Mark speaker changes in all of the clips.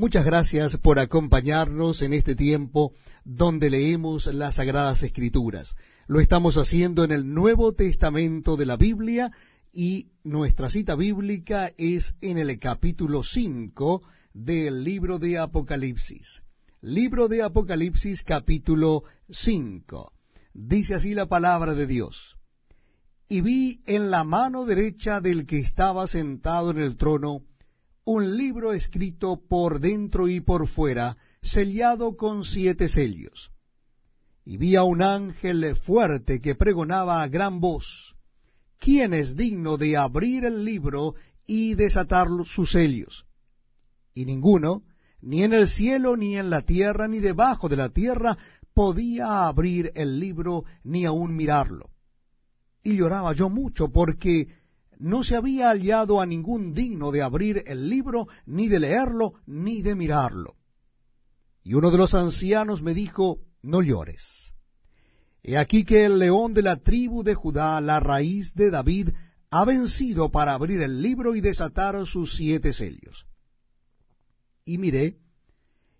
Speaker 1: Muchas gracias por acompañarnos en este tiempo donde leemos las Sagradas Escrituras. Lo estamos haciendo en el Nuevo Testamento de la Biblia y nuestra cita bíblica es en el capítulo 5 del libro de Apocalipsis. Libro de Apocalipsis capítulo 5. Dice así la palabra de Dios. Y vi en la mano derecha del que estaba sentado en el trono un libro escrito por dentro y por fuera, sellado con siete sellos. Y vi a un ángel fuerte que pregonaba a gran voz, ¿quién es digno de abrir el libro y desatar sus sellos? Y ninguno, ni en el cielo, ni en la tierra, ni debajo de la tierra, podía abrir el libro, ni aun mirarlo. Y lloraba yo mucho, porque no se había hallado a ningún digno de abrir el libro, ni de leerlo, ni de mirarlo. Y uno de los ancianos me dijo, no llores. He aquí que el león de la tribu de Judá, la raíz de David, ha vencido para abrir el libro y desatar sus siete sellos. Y miré,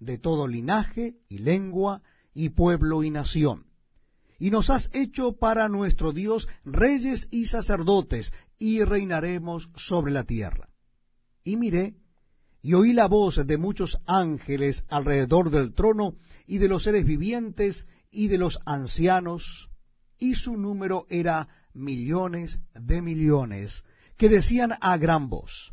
Speaker 1: de todo linaje y lengua y pueblo y nación. Y nos has hecho para nuestro Dios reyes y sacerdotes, y reinaremos sobre la tierra. Y miré, y oí la voz de muchos ángeles alrededor del trono, y de los seres vivientes, y de los ancianos, y su número era millones de millones, que decían a gran voz,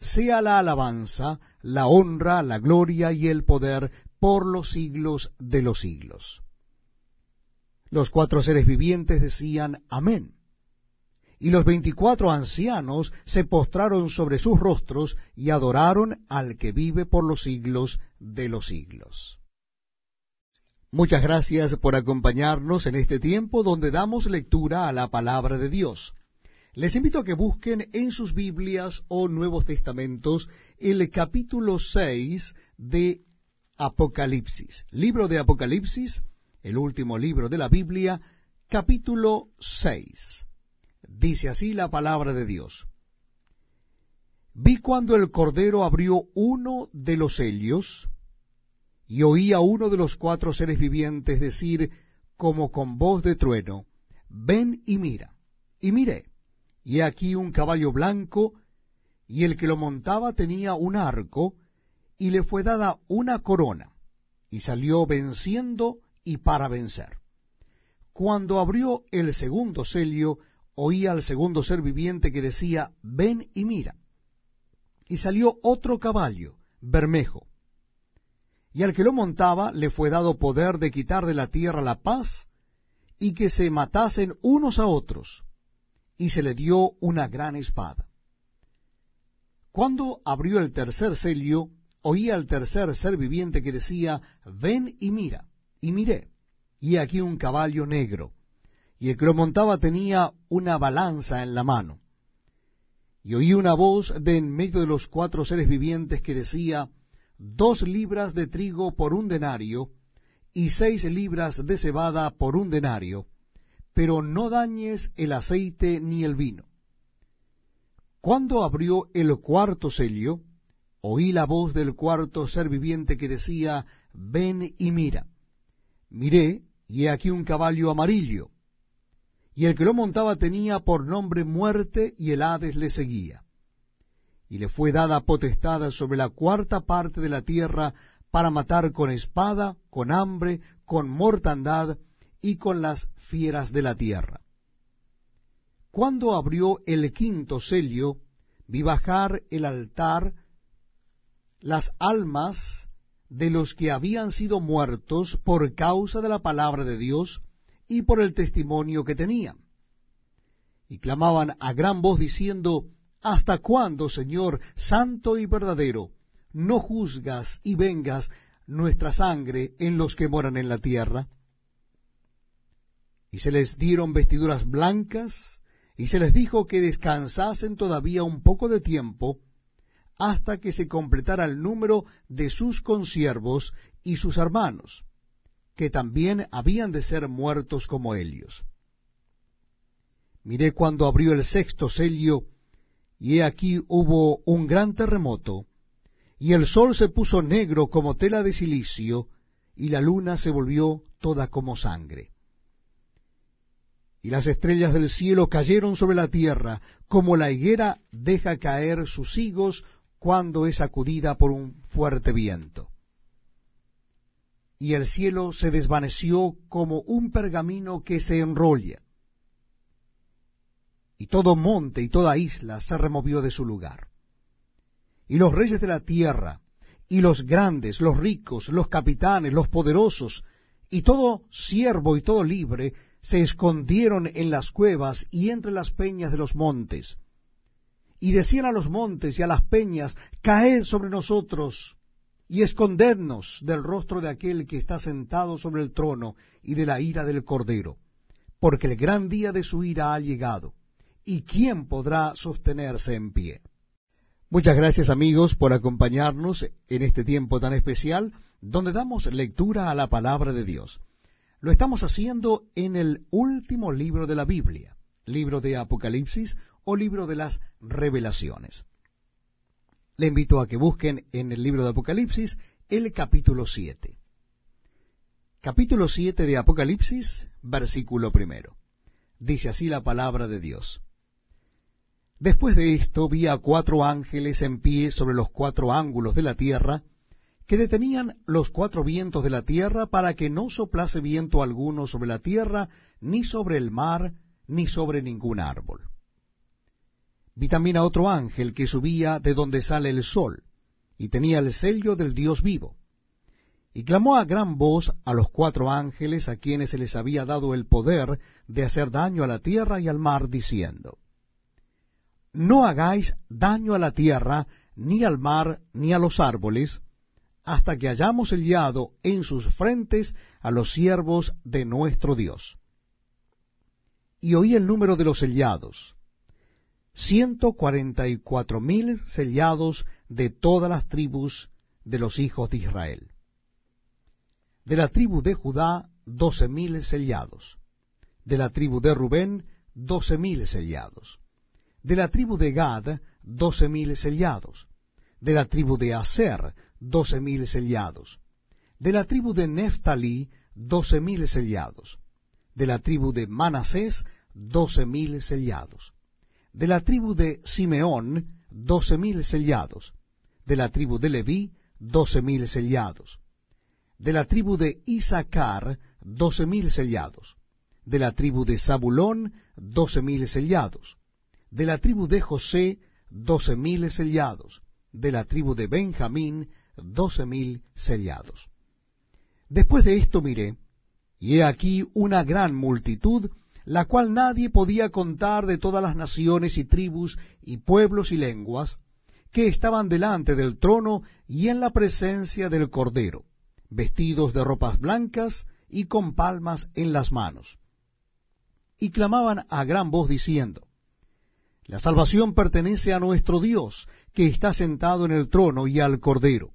Speaker 1: sea la alabanza, la honra, la gloria y el poder por los siglos de los siglos. Los cuatro seres vivientes decían Amén. Y los veinticuatro ancianos se postraron sobre sus rostros y adoraron al que vive por los siglos de los siglos. Muchas gracias por acompañarnos en este tiempo donde damos lectura a la palabra de Dios. Les invito a que busquen en sus Biblias o Nuevos Testamentos el capítulo 6 de Apocalipsis. Libro de Apocalipsis, el último libro de la Biblia, capítulo 6. Dice así la palabra de Dios. Vi cuando el Cordero abrió uno de los sellos, y oí a uno de los cuatro seres vivientes decir, como con voz de trueno, ven y mira. Y miré y aquí un caballo blanco, y el que lo montaba tenía un arco, y le fue dada una corona, y salió venciendo y para vencer. Cuando abrió el segundo sello, oía al segundo ser viviente que decía, ven y mira. Y salió otro caballo, bermejo. Y al que lo montaba le fue dado poder de quitar de la tierra la paz, y que se matasen unos a otros y se le dio una gran espada. Cuando abrió el tercer sello, oí al tercer ser viviente que decía, ven y mira. Y miré, y aquí un caballo negro, y el que lo montaba tenía una balanza en la mano. Y oí una voz de en medio de los cuatro seres vivientes que decía, dos libras de trigo por un denario, y seis libras de cebada por un denario, pero no dañes el aceite ni el vino. Cuando abrió el cuarto sello, oí la voz del cuarto ser viviente que decía, Ven y mira. Miré, y he aquí un caballo amarillo, y el que lo montaba tenía por nombre muerte, y el Hades le seguía. Y le fue dada potestad sobre la cuarta parte de la tierra para matar con espada, con hambre, con mortandad y con las fieras de la tierra. Cuando abrió el quinto sello, vi bajar el altar las almas de los que habían sido muertos por causa de la palabra de Dios y por el testimonio que tenían. Y clamaban a gran voz diciendo, ¿Hasta cuándo, Señor, santo y verdadero, no juzgas y vengas nuestra sangre en los que moran en la tierra? Y se les dieron vestiduras blancas, y se les dijo que descansasen todavía un poco de tiempo, hasta que se completara el número de sus consiervos y sus hermanos, que también habían de ser muertos como ellos. Miré cuando abrió el sexto sello, y he aquí hubo un gran terremoto, y el sol se puso negro como tela de silicio, y la luna se volvió toda como sangre. Y las estrellas del cielo cayeron sobre la tierra, como la higuera deja caer sus higos cuando es sacudida por un fuerte viento. Y el cielo se desvaneció como un pergamino que se enrolla, y todo monte y toda isla se removió de su lugar. Y los reyes de la tierra, y los grandes, los ricos, los capitanes, los poderosos, y todo siervo y todo libre, se escondieron en las cuevas y entre las peñas de los montes, y decían a los montes y a las peñas, caed sobre nosotros y escondednos del rostro de aquel que está sentado sobre el trono y de la ira del Cordero, porque el gran día de su ira ha llegado, y quién podrá sostenerse en pie. Muchas gracias amigos por acompañarnos en este tiempo tan especial donde damos lectura a la palabra de Dios. Lo estamos haciendo en el último libro de la Biblia, libro de Apocalipsis, o libro de las revelaciones. Le invito a que busquen en el libro de Apocalipsis el capítulo 7. Capítulo 7 de Apocalipsis, versículo primero. Dice así la palabra de Dios. Después de esto vi a cuatro ángeles en pie sobre los cuatro ángulos de la tierra, que detenían los cuatro vientos de la tierra para que no soplase viento alguno sobre la tierra, ni sobre el mar, ni sobre ningún árbol. Vi también a otro ángel que subía de donde sale el sol, y tenía el sello del Dios vivo. Y clamó a gran voz a los cuatro ángeles a quienes se les había dado el poder de hacer daño a la tierra y al mar, diciendo, No hagáis daño a la tierra, ni al mar, ni a los árboles, hasta que hayamos sellado en sus frentes a los siervos de nuestro Dios. Y oí el número de los sellados, ciento cuarenta y cuatro mil sellados de todas las tribus de los hijos de Israel. De la tribu de Judá, doce mil sellados. De la tribu de Rubén, doce mil sellados. De la tribu de Gad, doce mil sellados. De la tribu de Aser, doce mil sellados. De la tribu de Neftalí, doce mil sellados. De la tribu de Manasés, doce mil sellados de la tribu de Simeón, doce mil sellados. De la tribu de Leví, doce mil sellados. De la tribu de Isaacar, doce mil sellados. De la tribu de Zabulón, doce mil sellados. De la tribu de José, doce mil sellados. De la tribu de Benjamín, doce mil sellados. Después de esto miré, y he aquí una gran multitud la cual nadie podía contar de todas las naciones y tribus y pueblos y lenguas, que estaban delante del trono y en la presencia del Cordero, vestidos de ropas blancas y con palmas en las manos. Y clamaban a gran voz diciendo, La salvación pertenece a nuestro Dios, que está sentado en el trono y al Cordero.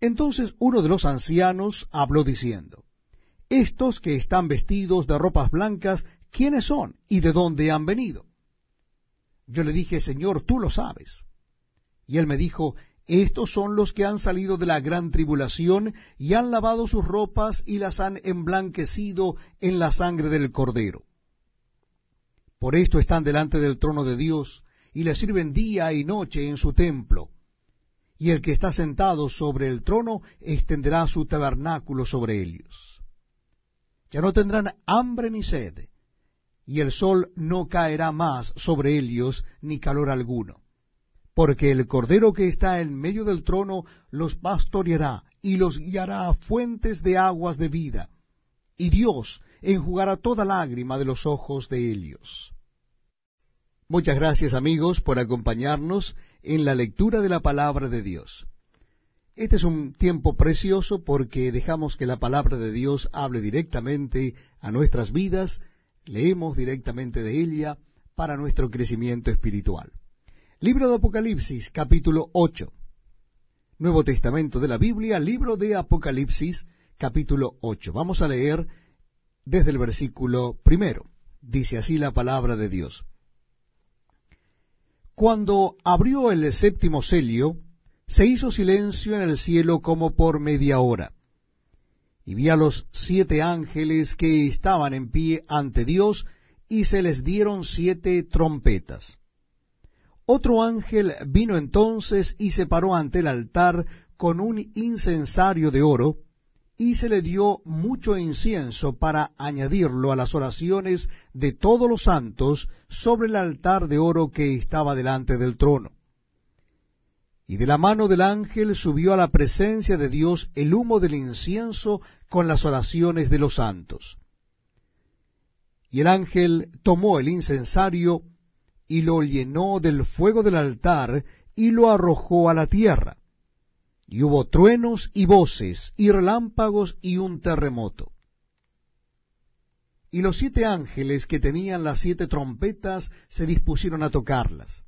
Speaker 1: Entonces uno de los ancianos habló diciendo, Estos que están vestidos de ropas blancas, ¿quiénes son y de dónde han venido? Yo le dije, Señor, tú lo sabes. Y él me dijo, Estos son los que han salido de la gran tribulación y han lavado sus ropas y las han emblanquecido en la sangre del Cordero. Por esto están delante del trono de Dios y le sirven día y noche en su templo y el que está sentado sobre el trono extenderá su tabernáculo sobre ellos. Ya no tendrán hambre ni sed, y el sol no caerá más sobre ellos ni calor alguno, porque el Cordero que está en medio del trono los pastoreará y los guiará a fuentes de aguas de vida, y Dios enjugará toda lágrima de los ojos de ellos. Muchas gracias amigos por acompañarnos en la lectura de la palabra de Dios. Este es un tiempo precioso porque dejamos que la palabra de Dios hable directamente a nuestras vidas, leemos directamente de ella para nuestro crecimiento espiritual. Libro de Apocalipsis, capítulo 8. Nuevo Testamento de la Biblia, libro de Apocalipsis, capítulo 8. Vamos a leer desde el versículo primero. Dice así la palabra de Dios. Cuando abrió el séptimo celio, se hizo silencio en el cielo como por media hora. Y vi a los siete ángeles que estaban en pie ante Dios, y se les dieron siete trompetas. Otro ángel vino entonces y se paró ante el altar con un incensario de oro, y se le dio mucho incienso para añadirlo a las oraciones de todos los santos sobre el altar de oro que estaba delante del trono. Y de la mano del ángel subió a la presencia de Dios el humo del incienso con las oraciones de los santos. Y el ángel tomó el incensario y lo llenó del fuego del altar y lo arrojó a la tierra y hubo truenos y voces, y relámpagos y un terremoto. Y los siete ángeles que tenían las siete trompetas se dispusieron a tocarlas.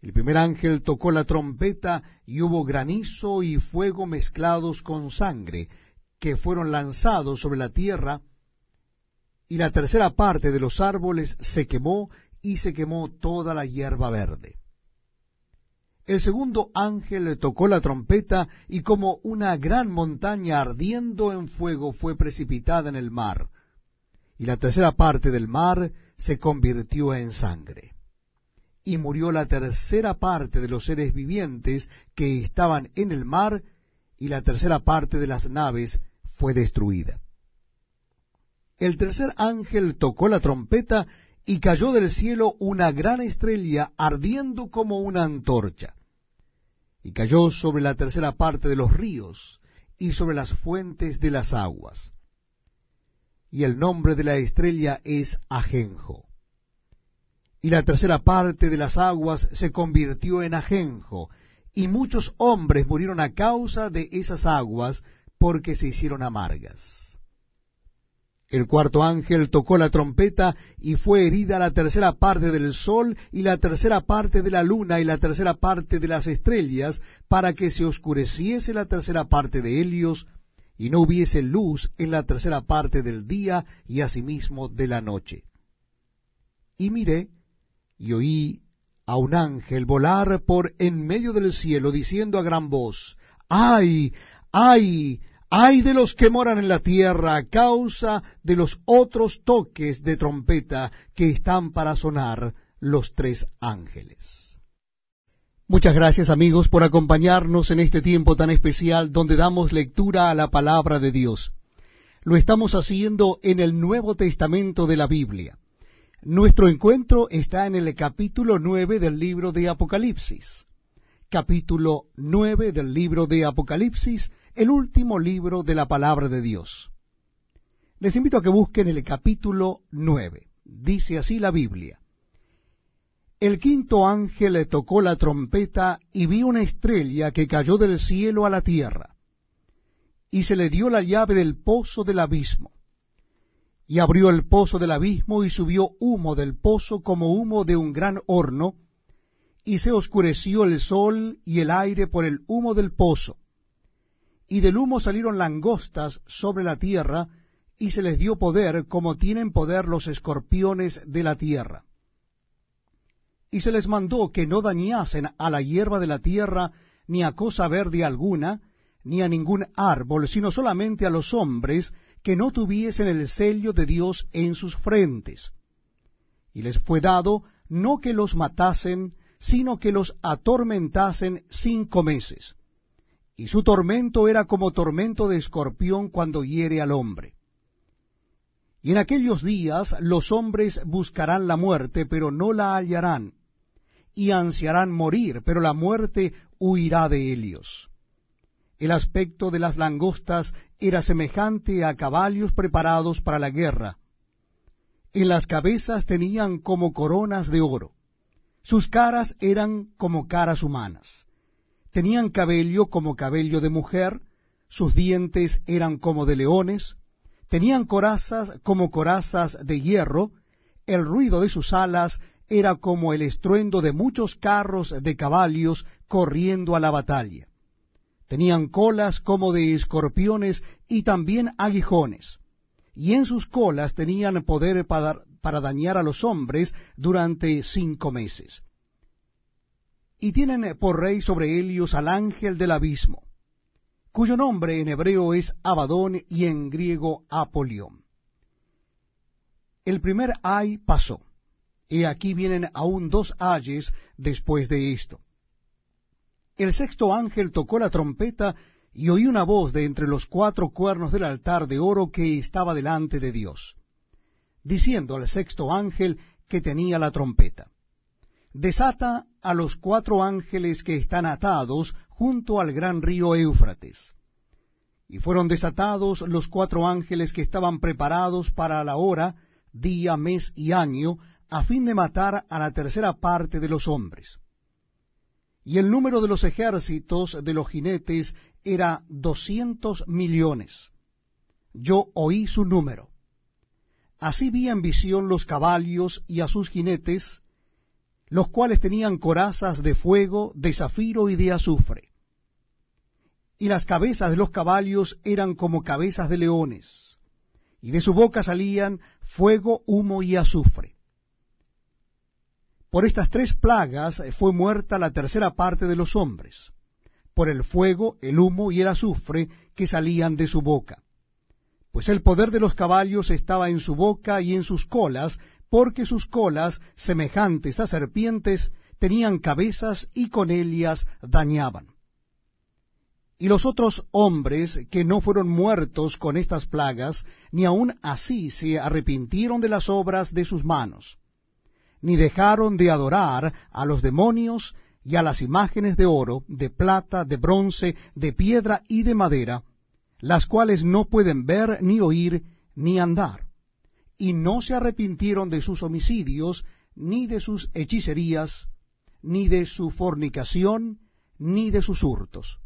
Speaker 1: El primer ángel tocó la trompeta y hubo granizo y fuego mezclados con sangre, que fueron lanzados sobre la tierra, y la tercera parte de los árboles se quemó y se quemó toda la hierba verde. El segundo ángel tocó la trompeta y como una gran montaña ardiendo en fuego fue precipitada en el mar, y la tercera parte del mar se convirtió en sangre. Y murió la tercera parte de los seres vivientes que estaban en el mar, y la tercera parte de las naves fue destruida. El tercer ángel tocó la trompeta y cayó del cielo una gran estrella ardiendo como una antorcha, y cayó sobre la tercera parte de los ríos y sobre las fuentes de las aguas. Y el nombre de la estrella es Ajenjo. Y la tercera parte de las aguas se convirtió en ajenjo, y muchos hombres murieron a causa de esas aguas porque se hicieron amargas. El cuarto ángel tocó la trompeta y fue herida la tercera parte del sol y la tercera parte de la luna y la tercera parte de las estrellas, para que se oscureciese la tercera parte de Helios y no hubiese luz en la tercera parte del día y asimismo de la noche. Y miré y oí a un ángel volar por en medio del cielo, diciendo a gran voz, ¡Ay! ¡Ay! Ay de los que moran en la tierra a causa de los otros toques de trompeta que están para sonar los tres ángeles. Muchas gracias amigos por acompañarnos en este tiempo tan especial donde damos lectura a la palabra de Dios. Lo estamos haciendo en el Nuevo Testamento de la Biblia. Nuestro encuentro está en el capítulo nueve del libro de Apocalipsis. Capítulo nueve del libro de Apocalipsis el último libro de la palabra de Dios. Les invito a que busquen el capítulo nueve. Dice así la Biblia. El quinto ángel le tocó la trompeta y vi una estrella que cayó del cielo a la tierra, y se le dio la llave del pozo del abismo. Y abrió el pozo del abismo y subió humo del pozo como humo de un gran horno, y se oscureció el sol y el aire por el humo del pozo. Y del humo salieron langostas sobre la tierra, y se les dio poder como tienen poder los escorpiones de la tierra y se les mandó que no dañasen a la hierba de la tierra, ni a cosa verde alguna, ni a ningún árbol, sino solamente a los hombres que no tuviesen el sello de Dios en sus frentes. Y les fue dado no que los matasen, sino que los atormentasen cinco meses. Y su tormento era como tormento de escorpión cuando hiere al hombre. Y en aquellos días los hombres buscarán la muerte, pero no la hallarán y ansiarán morir, pero la muerte huirá de ellos. El aspecto de las langostas era semejante a caballos preparados para la guerra. En las cabezas tenían como coronas de oro. Sus caras eran como caras humanas. Tenían cabello como cabello de mujer, sus dientes eran como de leones, tenían corazas como corazas de hierro, el ruido de sus alas era como el estruendo de muchos carros de caballos corriendo a la batalla. Tenían colas como de escorpiones y también aguijones, y en sus colas tenían poder para, para dañar a los hombres durante cinco meses. Y tienen por rey sobre ellos al ángel del abismo, cuyo nombre en hebreo es Abadón y en griego Apolión. El primer ay pasó y aquí vienen aún dos ayes después de esto. El sexto ángel tocó la trompeta y oí una voz de entre los cuatro cuernos del altar de oro que estaba delante de Dios, diciendo al sexto ángel que tenía la trompeta, Desata a los cuatro ángeles que están atados junto al gran río Éufrates. Y fueron desatados los cuatro ángeles que estaban preparados para la hora, día, mes y año, a fin de matar a la tercera parte de los hombres. Y el número de los ejércitos de los jinetes era doscientos millones. Yo oí su número. Así vi en visión los caballos y a sus jinetes, los cuales tenían corazas de fuego, de zafiro y de azufre. Y las cabezas de los caballos eran como cabezas de leones, y de su boca salían fuego, humo y azufre. Por estas tres plagas fue muerta la tercera parte de los hombres, por el fuego, el humo y el azufre que salían de su boca. Pues el poder de los caballos estaba en su boca y en sus colas, porque sus colas, semejantes a serpientes, tenían cabezas y con ellas dañaban. Y los otros hombres que no fueron muertos con estas plagas, ni aun así se arrepintieron de las obras de sus manos ni dejaron de adorar a los demonios y a las imágenes de oro, de plata, de bronce, de piedra y de madera, las cuales no pueden ver, ni oír, ni andar. Y no se arrepintieron de sus homicidios, ni de sus hechicerías, ni de su fornicación, ni de sus hurtos.